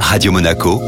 Radio Monaco,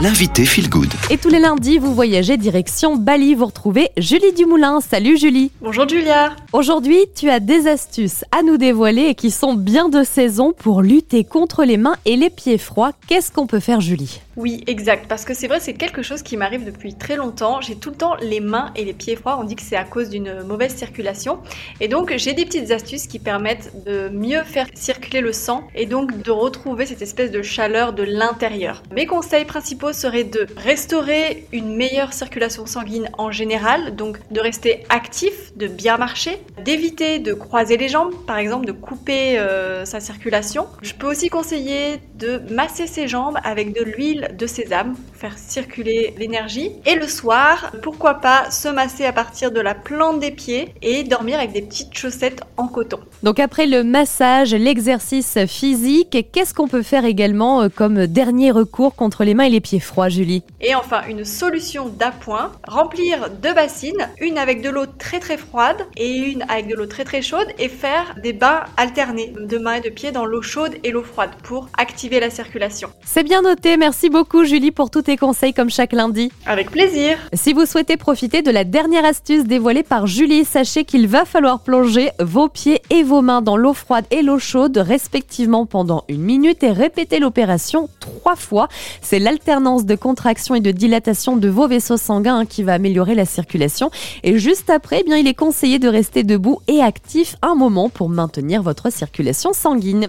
l'invité Feel Good. Et tous les lundis, vous voyagez direction Bali. Vous retrouvez Julie Dumoulin. Salut Julie. Bonjour Julia. Aujourd'hui, tu as des astuces à nous dévoiler et qui sont bien de saison pour lutter contre les mains et les pieds froids. Qu'est-ce qu'on peut faire Julie? Oui, exact. Parce que c'est vrai, c'est quelque chose qui m'arrive depuis très longtemps. J'ai tout le temps les mains et les pieds froids. On dit que c'est à cause d'une mauvaise circulation. Et donc, j'ai des petites astuces qui permettent de mieux faire circuler le sang et donc de retrouver cette espèce de chaleur de l'intérieur. Mes conseils principaux seraient de restaurer une meilleure circulation sanguine en général, donc de rester actif, de bien marcher, d'éviter de croiser les jambes, par exemple de couper euh, sa circulation. Je peux aussi conseiller de masser ses jambes avec de l'huile de sésame, pour faire circuler l'énergie. Et le soir, pourquoi pas se masser à partir de la plante des pieds et dormir avec des petites chaussettes en coton. Donc après le massage, l'exercice physique, qu'est-ce qu'on peut faire également euh, comme dernier recours contre les mains et les pieds? Froids, Julie Et enfin, une solution d'appoint, remplir deux bassines, une avec de l'eau très très froide et une avec de l'eau très très chaude et faire des bains alternés de mains et de pieds dans l'eau chaude et l'eau froide pour activer la circulation. C'est bien noté. Merci beaucoup Julie pour tous tes conseils comme chaque lundi. Avec plaisir. Si vous souhaitez profiter de la dernière astuce dévoilée par Julie, sachez qu'il va falloir plonger vos pieds et vos mains dans l'eau froide et l'eau chaude respectivement pendant une minute et répéter l'opération trois fois. C'est l'alternance de contraction et de dilatation de vos vaisseaux sanguins hein, qui va améliorer la circulation. Et juste après, eh bien, il est conseillé de rester debout et actif un moment pour maintenir votre circulation sanguine.